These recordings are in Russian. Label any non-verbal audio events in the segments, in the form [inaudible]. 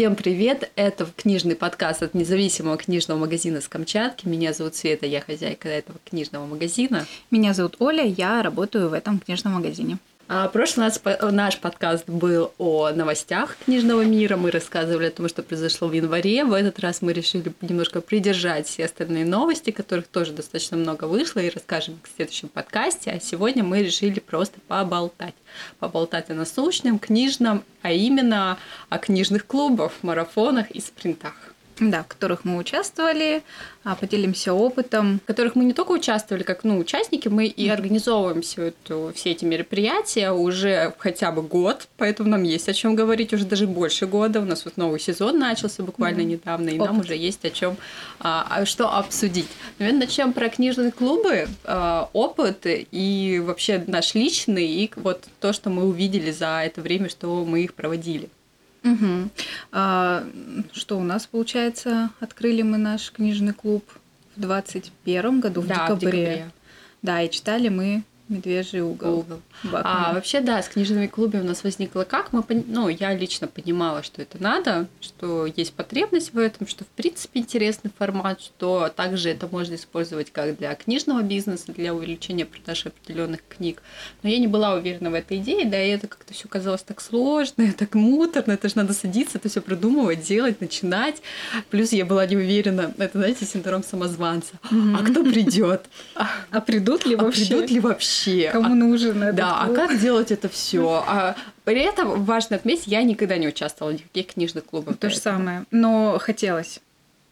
Всем привет! Это книжный подкаст от независимого книжного магазина с Камчатки. Меня зовут Света, я хозяйка этого книжного магазина. Меня зовут Оля, я работаю в этом книжном магазине. А прошлый наш, наш подкаст был о новостях книжного мира. Мы рассказывали о том, что произошло в январе. В этот раз мы решили немножко придержать все остальные новости, которых тоже достаточно много вышло, и расскажем в следующем подкасте. А сегодня мы решили просто поболтать. Поболтать о насущном, книжном, а именно о книжных клубах, марафонах и спринтах да, в которых мы участвовали, а, поделимся опытом. В которых мы не только участвовали как ну, участники, мы и организовываем все, это, все эти мероприятия уже хотя бы год, поэтому нам есть о чем говорить уже даже больше года. У нас вот новый сезон начался буквально mm-hmm. недавно, и Опыт. нам уже есть о чем а, а, что обсудить. Наверное, начнем про книжные клубы, а, опыт и вообще наш личный, и вот то, что мы увидели за это время, что мы их проводили. Угу. А, что у нас получается? Открыли мы наш книжный клуб в 21 году, в, да, декабре. в декабре. Да, и читали мы Медвежий угол. угол. А вообще, да, с книжными клубами у нас возникло как? Мы, ну, я лично понимала, что это надо, что есть потребность в этом, что в принципе интересный формат, что также это можно использовать как для книжного бизнеса, для увеличения продаж определенных книг. Но я не была уверена в этой идее, да, и это как-то все казалось так сложно, [laughs] так муторно, это же надо садиться, это все продумывать, делать, начинать. Плюс я была не уверена, это, знаете, синдром самозванца. Mm-hmm. А кто придет? [laughs] А придут ли вообще? А придут ли вообще? Вообще. Кому нужен этот Да, клуб? а как делать это все? А при этом важно отметить, я никогда не участвовала в никаких книжных клубах. То же самое, но хотелось.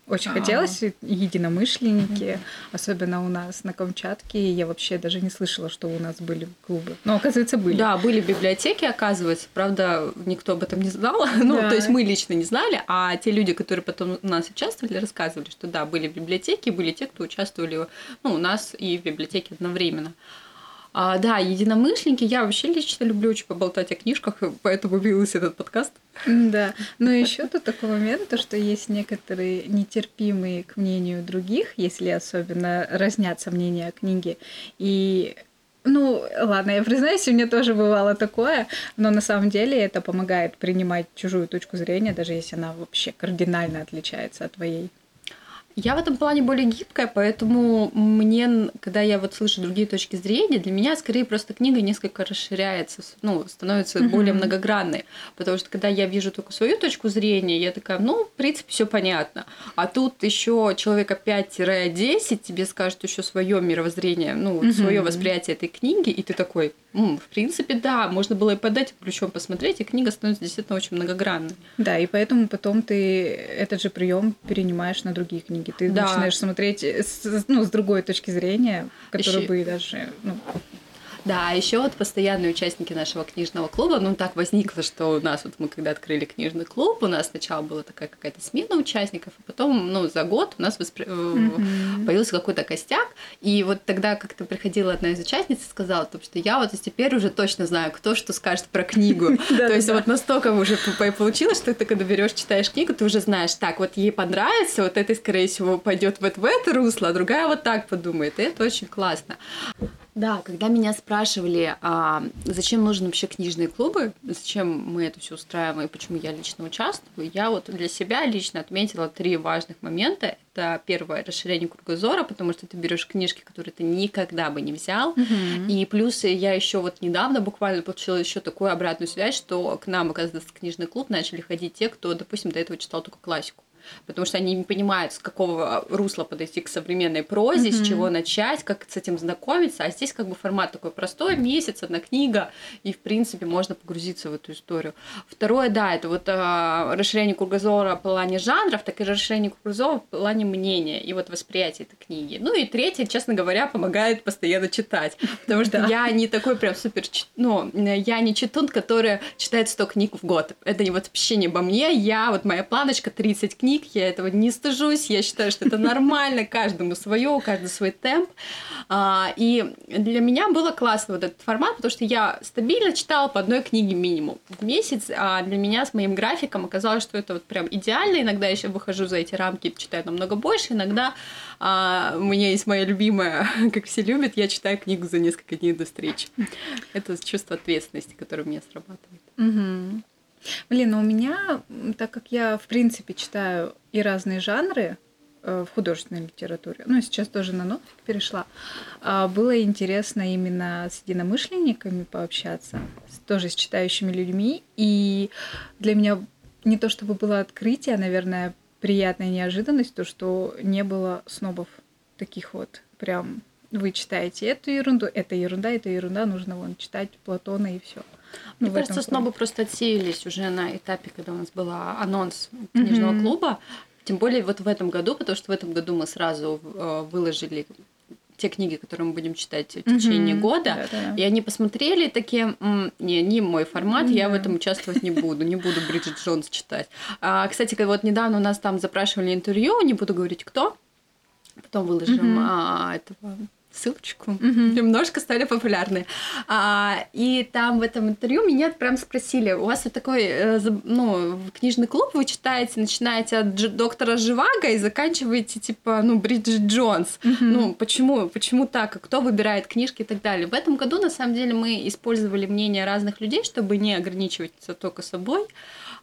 Очень А-а-а. хотелось единомышленники, mm-hmm. особенно у нас на Камчатке. Я вообще даже не слышала, что у нас были клубы. Но, оказывается, были. Да, были библиотеки, оказывается. Правда, никто об этом не знал. [laughs] ну, да. то есть мы лично не знали, а те люди, которые потом у нас участвовали, рассказывали, что да, были библиотеки, были те, кто участвовали ну, у нас и в библиотеке одновременно. А, да, единомышленники. Я вообще лично люблю очень поболтать о книжках, поэтому появился этот подкаст. Да. Но еще тут такой момент, то, что есть некоторые нетерпимые к мнению других, если особенно разнятся мнения о книге. И ну, ладно, я признаюсь, у меня тоже бывало такое, но на самом деле это помогает принимать чужую точку зрения, даже если она вообще кардинально отличается от твоей. Я в этом плане более гибкая, поэтому мне, когда я вот слышу другие точки зрения, для меня скорее просто книга несколько расширяется, ну, становится mm-hmm. более многогранной. Потому что когда я вижу только свою точку зрения, я такая, ну, в принципе, все понятно. А тут еще человека 5-10 тебе скажет еще свое мировоззрение, ну, mm-hmm. свое восприятие этой книги, и ты такой, в принципе, да, можно было и под этим ключом посмотреть, и книга становится действительно очень многогранной. Да, и поэтому потом ты этот же прием перенимаешь на другие книги. Ты да. начинаешь смотреть с, ну, с другой точки зрения, которая Еще... бы даже ну, да, а еще вот постоянные участники нашего книжного клуба, ну так возникло, что у нас вот мы когда открыли книжный клуб, у нас сначала была такая какая-то смена участников, а потом, ну, за год у нас воспри... mm-hmm. появился какой-то костяк, и вот тогда как-то приходила одна из участниц и сказала, что я вот теперь уже точно знаю, кто что скажет про книгу. [laughs] То есть вот настолько уже получилось, что ты когда берешь, читаешь книгу, ты уже знаешь, так, вот ей понравится, вот это, скорее всего, пойдет вот в это русло, а другая вот так подумает, и это очень классно. Да, когда меня спрашивали, а зачем нужны вообще книжные клубы, зачем мы это все устраиваем и почему я лично участвую, я вот для себя лично отметила три важных момента. Это первое расширение кругозора, потому что ты берешь книжки, которые ты никогда бы не взял. Mm-hmm. И плюс я еще вот недавно буквально получила еще такую обратную связь, что к нам, оказывается, в книжный клуб начали ходить те, кто, допустим, до этого читал только классику потому что они не понимают, с какого русла подойти к современной прозе, mm-hmm. с чего начать, как с этим знакомиться. А здесь как бы формат такой простой, месяц, одна книга, и в принципе можно погрузиться в эту историю. Второе, да, это вот э, расширение кругозора в плане жанров, так и расширение кругозора в плане мнения и вот восприятия этой книги. Ну и третье, честно говоря, помогает постоянно читать, потому что [laughs] я не такой прям супер, ну, я не читун, который читает 100 книг в год. Это вот вообще не обо мне, я, вот моя планочка 30 книг, книг, я этого не стыжусь, я считаю, что это нормально, каждому свое, у каждого свой темп. А, и для меня было классно вот этот формат, потому что я стабильно читала по одной книге минимум в месяц, а для меня с моим графиком оказалось, что это вот прям идеально. Иногда я еще выхожу за эти рамки, читаю намного больше, иногда а, у меня есть моя любимая, [laughs] как все любят, я читаю книгу за несколько дней до встречи. Это чувство ответственности, которое у меня срабатывает. Угу. Блин, ну у меня, так как я, в принципе, читаю и разные жанры э, в художественной литературе, ну, сейчас тоже на новик перешла, а, было интересно именно с единомышленниками пообщаться, тоже с читающими людьми, и для меня не то чтобы было открытие, а, наверное, приятная неожиданность, то, что не было снобов таких вот прям вы читаете эту ерунду, это ерунда, это ерунда, нужно вон читать Платона и все. Мне ну, кажется, снобы просто отсеялись уже на этапе, когда у нас был анонс книжного mm-hmm. клуба. Тем более вот в этом году, потому что в этом году мы сразу э, выложили те книги, которые мы будем читать в течение mm-hmm. года, Да-да. и они посмотрели такие, не, не мой формат, mm-hmm. я в этом участвовать не буду, не буду Бриджит Джонс читать. [laughs] А, кстати, вот недавно у нас там запрашивали интервью, не буду говорить кто, потом выложим mm-hmm. а, этого ссылочку, mm-hmm. немножко стали популярны. А, и там в этом интервью меня прям спросили, у вас вот такой, э, ну, книжный клуб вы читаете, начинаете от Дж- доктора Живаго и заканчиваете, типа, ну, Бриджит Джонс. Mm-hmm. Ну, почему, почему так? Кто выбирает книжки и так далее? В этом году, на самом деле, мы использовали мнение разных людей, чтобы не ограничиваться только собой.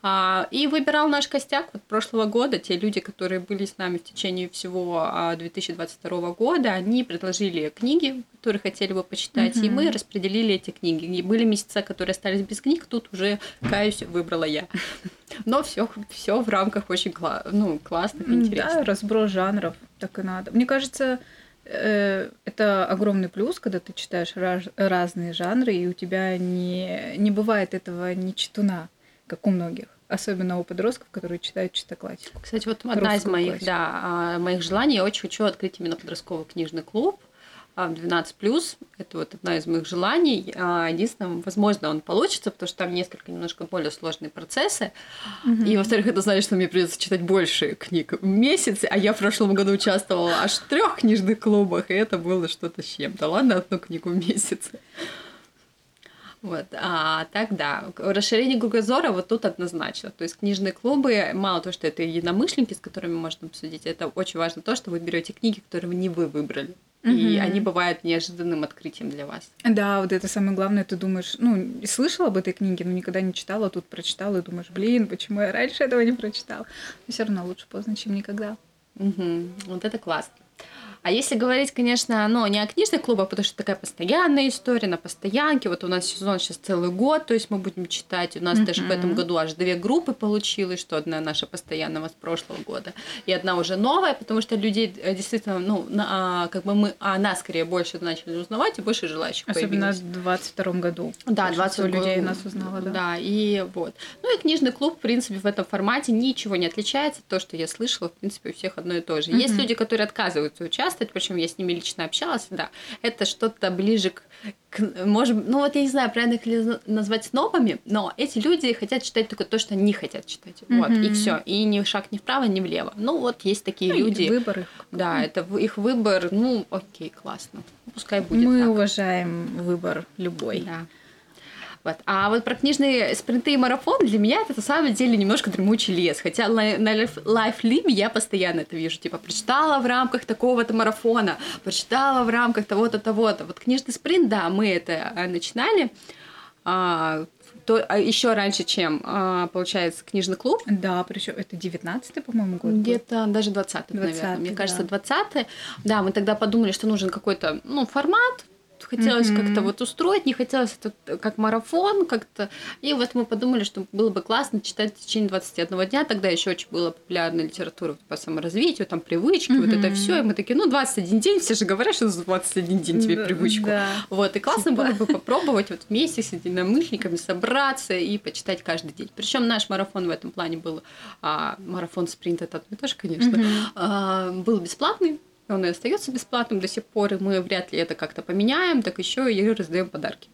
А, и выбирал наш костяк вот прошлого года. Те люди, которые были с нами в течение всего 2022 а, года, они предложили книги, которые хотели бы почитать, mm-hmm. и мы распределили эти книги. И были месяца, которые остались без книг, тут уже, каюсь, выбрала я. [laughs] Но все, все в рамках очень кла- ну, классных, интересных. Да, разброс жанров, так и надо. Мне кажется, э, это огромный плюс, когда ты читаешь раз, разные жанры, и у тебя не, не бывает этого ни читуна, как у многих особенно у подростков, которые читают чисто классику. Кстати, вот одна из моих, классику. да, а, моих желаний, я очень хочу открыть именно подростковый книжный клуб. 12 плюс. Это вот одна из моих желаний. А, единственное, возможно, он получится, потому что там несколько немножко более сложные процессы. Mm-hmm. И, во-вторых, это значит, что мне придется читать больше книг в месяц, а я в прошлом году участвовала аж в трех книжных клубах, и это было что-то с чем-то. Ладно, одну книгу в месяц. Вот, а так да, расширение кругозора вот тут однозначно. То есть книжные клубы, мало того, что это единомышленники, с которыми можно обсудить, это очень важно то, что вы берете книги, которые не вы выбрали. И они бывают неожиданным открытием для вас. Да, вот это самое главное, ты думаешь, ну, слышала об этой книге, но никогда не читала, тут прочитала и думаешь, блин, почему я раньше этого не прочитала? Но все равно лучше поздно, чем никогда. Угу. Вот это классно. А если говорить, конечно, ну, не о книжных клубах, потому что такая постоянная история на постоянке. Вот у нас сезон сейчас целый год, то есть мы будем читать. У нас mm-hmm. даже в этом году аж две группы получилось, что одна наша постоянного с прошлого года, и одна уже новая, потому что людей э, действительно, ну, на, а, как бы мы о нас скорее больше начали узнавать, и больше желающих Особенно появилось. в 22 году. Да, 20 людей нас узнало, да. Да, и вот. Ну и книжный клуб, в принципе, в этом формате ничего не отличается. То, что я слышала, в принципе, у всех одно и то же. Mm-hmm. Есть люди, которые отказываются участвовать участвовать, причем я с ними лично общалась, да, это что-то ближе к, к может, ну вот я не знаю, правильно их ли назвать снобами, но эти люди хотят читать только то, что они хотят читать, mm-hmm. вот, и все, и ни шаг ни вправо, ни влево. Ну вот есть такие ну, люди. Выбор их. Да, это их выбор, ну окей, классно, пускай будет Мы так. уважаем выбор любой. Да. Вот. А вот про книжные спринты и марафон для меня это на самом деле немножко дремучий лес. Хотя на, на лайфлибе я постоянно это вижу. Типа, прочитала в рамках такого-то марафона, прочитала в рамках того-то, того-то. Вот книжный спринт, да, мы это а, начинали. А, то, а еще раньше, чем, а, получается, книжный клуб. Да, причем это 19-й, по-моему, год. Где-то даже 20-й, наверное. Мне да. кажется, 20-й. Да, мы тогда подумали, что нужен какой-то ну, формат, хотелось mm-hmm. как-то вот устроить, не хотелось это как марафон как-то. И вот мы подумали, что было бы классно читать в течение 21 дня. Тогда еще очень была популярна литература по саморазвитию, там привычки, mm-hmm. вот это все. И мы такие, ну, 21 день, все же говорят, что за 21 день тебе привычку. Да. Вот, и классно типа... было бы попробовать вот вместе с единомышленниками собраться и почитать каждый день. Причем наш марафон в этом плане был, а, марафон спринт это тоже, конечно, mm-hmm. а, был бесплатный он и остается бесплатным до сих пор, и мы вряд ли это как-то поменяем, так еще и раздаем подарки.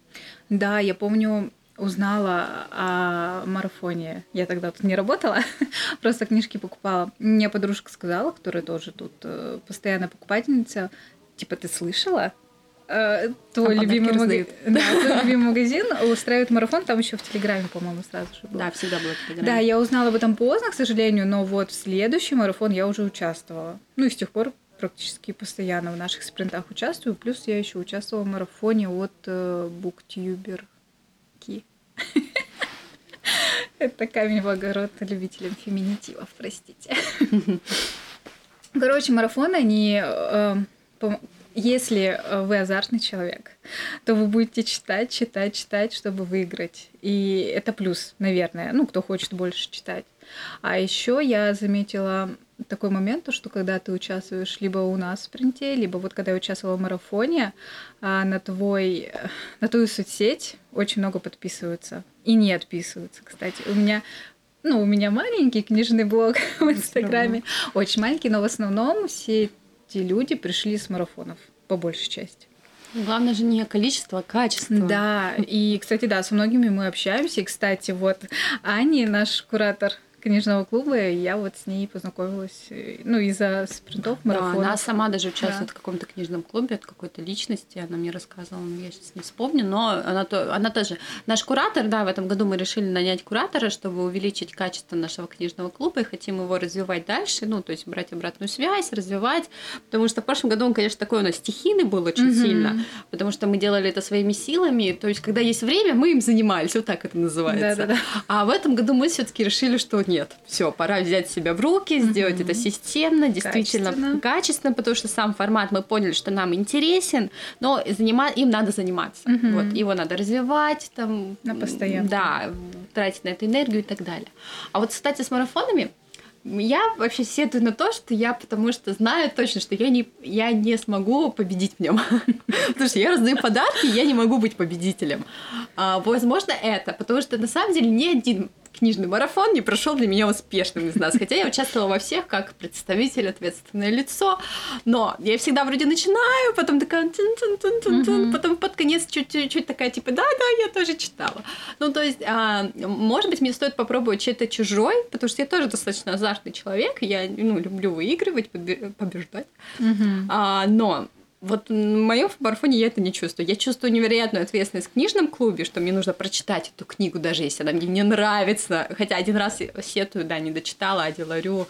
Да, я помню, узнала о марафоне. Я тогда тут не работала, [laughs] просто книжки покупала. Мне подружка сказала, которая тоже тут э, постоянно покупательница, типа, ты слышала? Э, твой, а любимый маги... да, твой любимый магазин устраивает марафон, там еще в Телеграме, по-моему, сразу же был. Да, всегда было в Телеграме. Да, я узнала об этом поздно, к сожалению, но вот в следующий марафон я уже участвовала. Ну и с тех пор практически постоянно в наших спринтах участвую. Плюс я еще участвовала в марафоне от э, Буктюберки. [laughs] Это камень в огород любителям феминитивов, простите. [laughs] Короче, марафоны, они э, если э, вы азартный человек, то вы будете читать, читать, читать, чтобы выиграть. И это плюс, наверное, ну, кто хочет больше читать. А еще я заметила такой момент, что когда ты участвуешь либо у нас в спринте, либо вот когда я участвовала в марафоне, а, на твой, на твою соцсеть очень много подписываются. И не отписываются, кстати. У меня ну, у меня маленький книжный блог [laughs] в Инстаграме, очень маленький, но в основном все эти люди пришли с марафонов, по большей части. Главное же не количество, а качество. Да, и, кстати, да, со многими мы общаемся. И, кстати, вот Ани, наш куратор книжного клуба, и я вот с ней познакомилась, э, ну, из-за спринтов, марафонов. Да, она сама даже участвует да. в каком-то книжном клубе от какой-то личности, она мне рассказывала, я сейчас не вспомню, но она, то, она тоже наш куратор, да, в этом году мы решили нанять куратора, чтобы увеличить качество нашего книжного клуба и хотим его развивать дальше, ну, то есть брать обратную связь, развивать, потому что в прошлом году он, конечно, такой у нас стихийный был очень угу. сильно, потому что мы делали это своими силами, то есть когда есть время, мы им занимались, вот так это называется. Да, да, да. А в этом году мы все-таки решили, что нет, все, пора взять себя в руки, сделать mm-hmm. это системно, действительно качественно. качественно, потому что сам формат мы поняли, что нам интересен, но занима... им надо заниматься. Mm-hmm. Вот, его надо развивать, там, на постоянно. Да, тратить на это энергию и так далее. А вот, кстати, с марафонами я вообще сетую на то, что я потому что знаю точно, что я не, я не смогу победить в нем. [laughs] потому что я раздаю подарки, я не могу быть победителем. А, возможно, это, потому что на самом деле ни один книжный марафон не прошел для меня успешным из нас. Хотя я участвовала во всех как представитель, ответственное лицо. Но я всегда вроде начинаю, потом такая... Потом под конец чуть-чуть такая, типа, да-да, я тоже читала. Ну, то есть, а, может быть, мне стоит попробовать что-то чужой, потому что я тоже достаточно азартный человек, я ну, люблю выигрывать, побеждать. А, но вот в моем марафоне я это не чувствую. Я чувствую невероятную ответственность в книжном клубе, что мне нужно прочитать эту книгу, даже если она мне не нравится. Хотя один раз сетую, да, не дочитала, а деларю,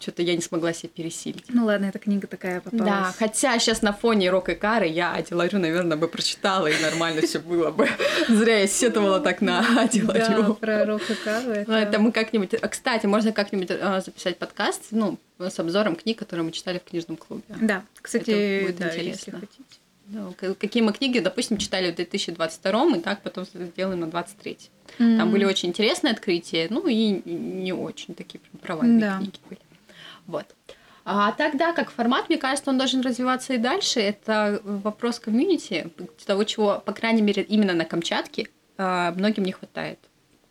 что-то я не смогла себе пересилить. Ну ладно, эта книга такая попалась. Да, хотя сейчас на фоне Рок и Кары я Аделарю, наверное, бы прочитала, и нормально все было бы. Зря я сетовала так на Аделарю. Да, про Рок и Кару. Это мы как-нибудь... Кстати, можно как-нибудь а, записать подкаст, ну, с обзором книг, которые мы читали в книжном клубе. Да, кстати, Это будет да, интересно. если хотите. Да, какие мы книги, допустим, читали в 2022 и так потом сделаем на 23 mm-hmm. Там были очень интересные открытия, ну и не очень такие провальные да. книги были. Вот. А тогда, как формат, мне кажется, он должен развиваться и дальше. Это вопрос комьюнити, того, чего, по крайней мере, именно на Камчатке а, многим не хватает.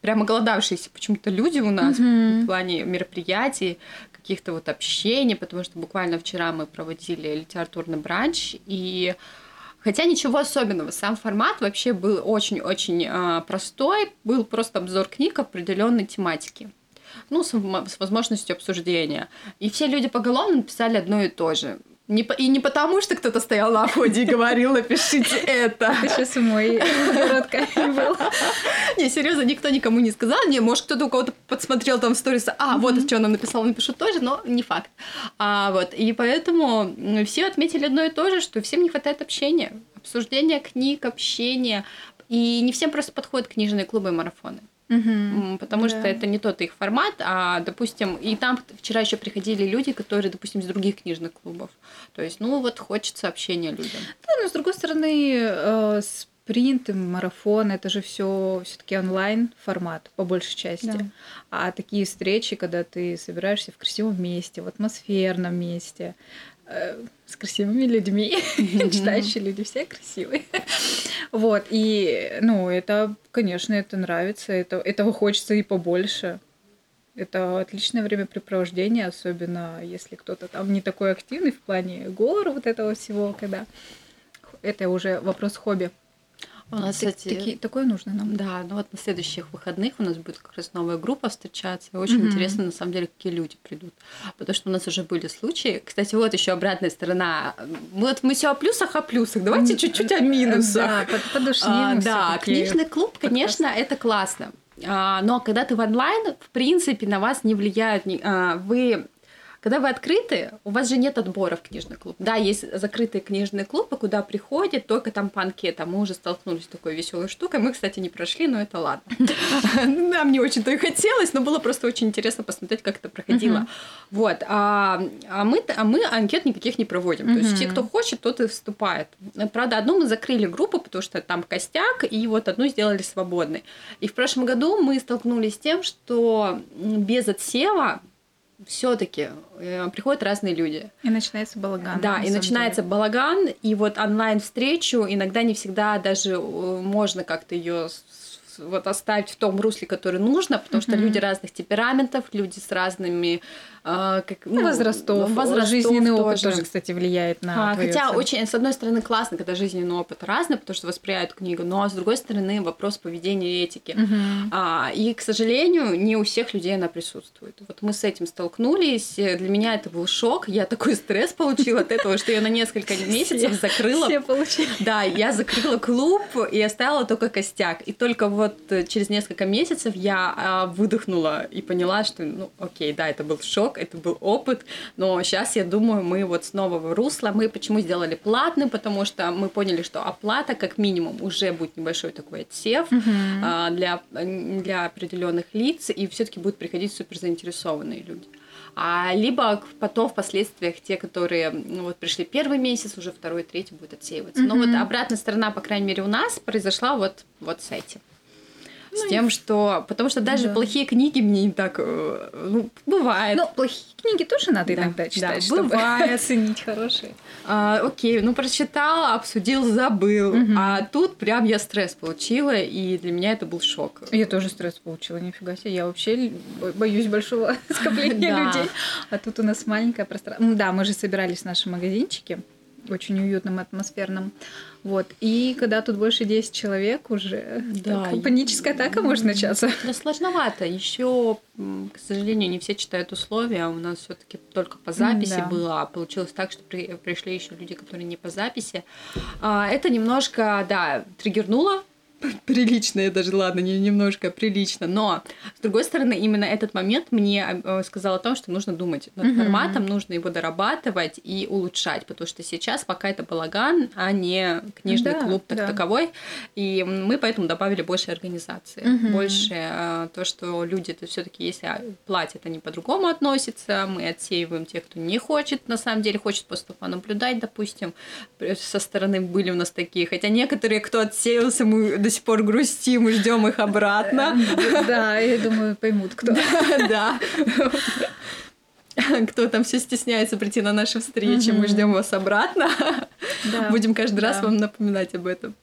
Прямо голодавшиеся почему-то люди у нас mm-hmm. в плане мероприятий, каких-то вот общений, потому что буквально вчера мы проводили литературный бранч, и Хотя ничего особенного, сам формат вообще был очень-очень э, простой, был просто обзор книг определенной тематики, ну, с, с возможностью обсуждения. И все люди поголовно написали одно и то же. Не, и не потому, что кто-то стоял на входе и говорил, напишите это. [laughs] Сейчас мой рот был. Не, серьезно, никто никому не сказал. Не, может, кто-то у кого-то подсмотрел там в сторис, а, вот что он написал, напишу тоже, но не факт. А, вот, и поэтому все отметили одно и то же, что всем не хватает общения. Обсуждения книг, общения. И не всем просто подходят книжные клубы и марафоны. Угу. Потому да. что это не тот их формат, а, допустим, и там вчера еще приходили люди, которые, допустим, из других книжных клубов. То есть, ну вот хочется общения людям. Да, но с другой стороны, э, спринт и марафон это же все все-таки онлайн формат по большей части. Да. А такие встречи, когда ты собираешься в красивом месте, в атмосферном месте, с красивыми людьми, читающие люди все красивые. Вот, и, ну, это, конечно, это нравится, это, этого хочется и побольше. Это отличное времяпрепровождение, особенно если кто-то там не такой активный в плане гор вот этого всего, когда это уже вопрос хобби. У нас, кстати, таки, такое нужно нам. Да, ну вот на следующих выходных у нас будет как раз новая группа встречаться. И очень mm-hmm. интересно, на самом деле, какие люди придут. Потому что у нас уже были случаи. Кстати, вот еще обратная сторона. Вот мы все о плюсах, о плюсах. Давайте mm-hmm. чуть-чуть о минусах. Да, подушним. А, да, книжный клуб, конечно, это классно. А, но когда ты в онлайн, в принципе, на вас не влияют. А, вы когда вы открыты, у вас же нет отбора в книжный клуб. Да, есть закрытые книжные клубы, куда приходят только там по анкетам. Мы уже столкнулись с такой веселой штукой. Мы, кстати, не прошли, но это ладно. [laughs] Нам не очень-то и хотелось, но было просто очень интересно посмотреть, как это проходило. Вот. А, а мы, а мы анкет никаких не проводим. То есть те, кто хочет, тот и вступает. Правда, одну мы закрыли группу, потому что там костяк, и вот одну сделали свободной. И в прошлом году мы столкнулись с тем, что без отсева все-таки э, приходят разные люди. И начинается балаган. Да, и начинается деле. балаган, и вот онлайн встречу иногда не всегда даже э, можно как-то ее вот оставить в том русле, который нужно, потому mm-hmm. что люди разных темпераментов, люди с разными а, как, ну, возрастов, возрастов, жизненный тоже. опыт тоже, кстати, влияет на. А, хотя оценку. очень, с одной стороны, классно, когда жизненный опыт разный, потому что воспринимают книгу, но с другой стороны, вопрос поведения и этики. Угу. А, и, к сожалению, не у всех людей она присутствует. Вот мы с этим столкнулись. Для меня это был шок. Я такой стресс получила от этого, что я на несколько месяцев закрыла. Все получили. Да, я закрыла клуб и оставила только костяк. И только вот через несколько месяцев я а, выдохнула и поняла, что, ну, окей, да, это был шок шок, это был опыт, но сейчас, я думаю, мы вот снова в русло. Мы почему сделали платным, потому что мы поняли, что оплата как минимум уже будет небольшой такой отсев uh-huh. для, для определенных лиц, и все-таки будут приходить супер заинтересованные люди а либо потом впоследствии те, которые ну, вот пришли первый месяц, уже второй, третий будет отсеиваться. Mm-hmm. Но вот обратная сторона, по крайней мере, у нас произошла вот, вот с этим. С ну, тем, что... Потому что даже да. плохие книги мне не так... Э, ну, бывает. Ну, плохие книги тоже надо да, иногда читать, да, чтобы бывает. [laughs] оценить хорошие. А, окей, ну, прочитала, обсудил, забыл. Угу. А тут прям я стресс получила, и для меня это был шок. Я тоже стресс получила, нифига себе. Я вообще боюсь большого [laughs] скопления людей. А тут у нас маленькое пространство. Да, мы же собирались в нашем магазинчике очень уютным, атмосферным. Вот. И когда тут больше 10 человек уже, да, так, паническая атака может начаться. [laughs] Да, сложновато. Еще, к сожалению, не все читают условия. У нас все-таки только по записи да. было. А получилось так, что при, пришли еще люди, которые не по записи. А, это немножко, да, триггернуло [laughs] прилично, я даже, ладно, не немножко прилично, но, с другой стороны, именно этот момент мне э, сказал о том, что нужно думать над mm-hmm. форматом, нужно его дорабатывать и улучшать, потому что сейчас пока это балаган, а не книжный да, клуб так да. таковой, и мы поэтому добавили больше организации, mm-hmm. больше э, то, что люди то все таки если платят, они по-другому относятся, мы отсеиваем тех, кто не хочет, на самом деле хочет просто понаблюдать, допустим, со стороны были у нас такие, хотя некоторые, кто отсеялся, мы до сих пор грустим и ждем их обратно. Да, я думаю, поймут, кто. Да. Кто там все стесняется прийти на наши встречи, мы ждем вас обратно. Будем каждый раз вам напоминать об этом.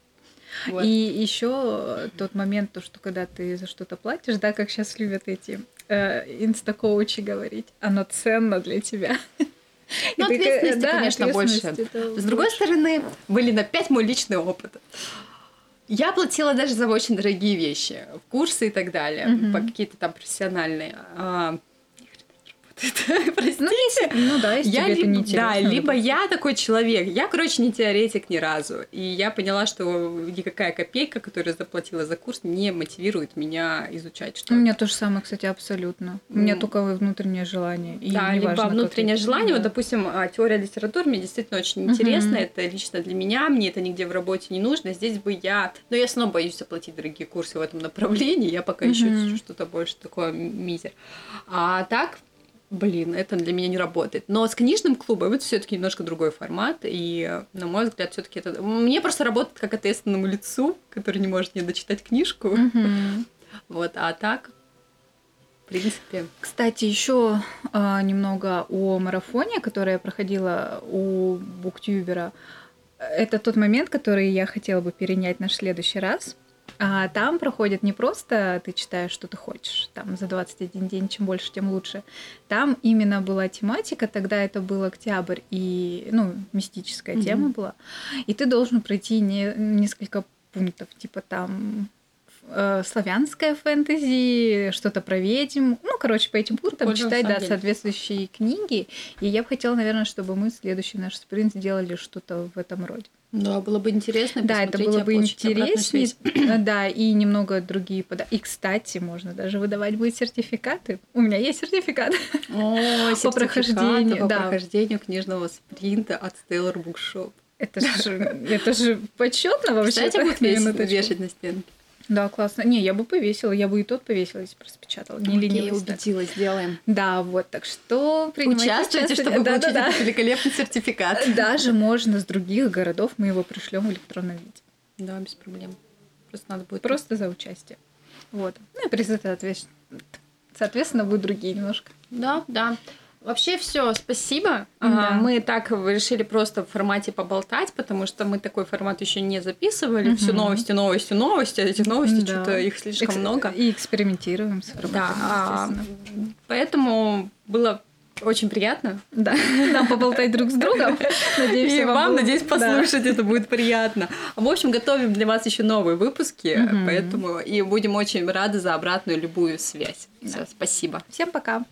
Вот. И еще тот момент, то, что когда ты за что-то платишь, да, как сейчас любят эти э, инстакоучи говорить, оно ценно для тебя. Ну, ответственности, да, конечно, ответственности больше. С другой больше. стороны, были на пять мой личный опыт. Я платила даже за очень дорогие вещи, курсы и так далее, mm-hmm. по какие-то там профессиональные. [laughs] Простите. Ну, ну да, если я тебе либо, это не Да, либо я такой человек. Я, короче, не теоретик ни разу. И я поняла, что никакая копейка, которую заплатила за курс, не мотивирует меня изучать что-то. У меня то же самое, кстати, абсолютно. У меня только внутреннее желание. И да, либо важно, внутреннее желание. Да. Вот, допустим, а, теория литературы мне действительно очень интересна. Это лично для меня. Мне это нигде в работе не нужно. Здесь бы я... Но я снова боюсь оплатить дорогие курсы в этом направлении. Я пока ищу что-то больше такое мизер. А так, блин, это для меня не работает. Но с книжным клубом это все-таки немножко другой формат, и, на мой взгляд, все-таки это мне просто работает как ответственному лицу, который не может не дочитать книжку. Mm-hmm. [laughs] Вот, а так, в принципе. Кстати, еще а, немного о марафоне, который я проходила у буктюбера. Это тот момент, который я хотела бы перенять на следующий раз. А там проходит не просто ты читаешь, что ты хочешь, там за 21 день, чем больше, тем лучше. Там именно была тематика, тогда это был октябрь, и, ну, мистическая mm-hmm. тема была. И ты должен пройти не, несколько пунктов, типа там э, славянское фэнтези, что-то про ведьм. Ну, короче, по этим пунктам читать, да, соответствующие книги. И я бы хотела, наверное, чтобы мы следующий наш спринт сделали что-то в этом роде. Да, было бы интересно. Да, это было бы интереснее. [clears throat] Да, и немного другие подарки. И, кстати, можно даже выдавать будет сертификаты. У меня есть сертификат. О, [laughs] По прохождению, по да. прохождению книжного спринта от Stellar Bookshop. Это же, это же почетно вообще. Кстати, будут вешать на стенке. Да, классно. Не, я бы повесила, я бы и тот повесила, если бы распечатала. Не Окей, ленилась, да. убедила, сделаем. Да, вот, так что принимайте Участвуйте, участие. чтобы Да, получить да, этот великолепный сертификат. да. [laughs] Даже можно с других городов, мы его пришлем в электронном виде. Да, без проблем. Просто надо будет... Просто за участие. Вот. Ну и призы, соответственно, будут другие немножко. Да, да. Вообще все, спасибо. Да. А, Мы так решили просто в формате поболтать, потому что мы такой формат еще не записывали. Все Мгм. новости, новости, новости. А эти новости Да. что-то их слишком Экс- много. И экспериментируем с форматом, Да, а, поэтому было очень приятно. Да, нам поболтать друг с другом. Надеюсь, И вам, было- надеюсь, да. послушать это будет приятно. В общем, готовим для вас еще новые выпуски, Мгм. поэтому и будем очень рады за обратную любую связь. Все, спасибо. Всем пока.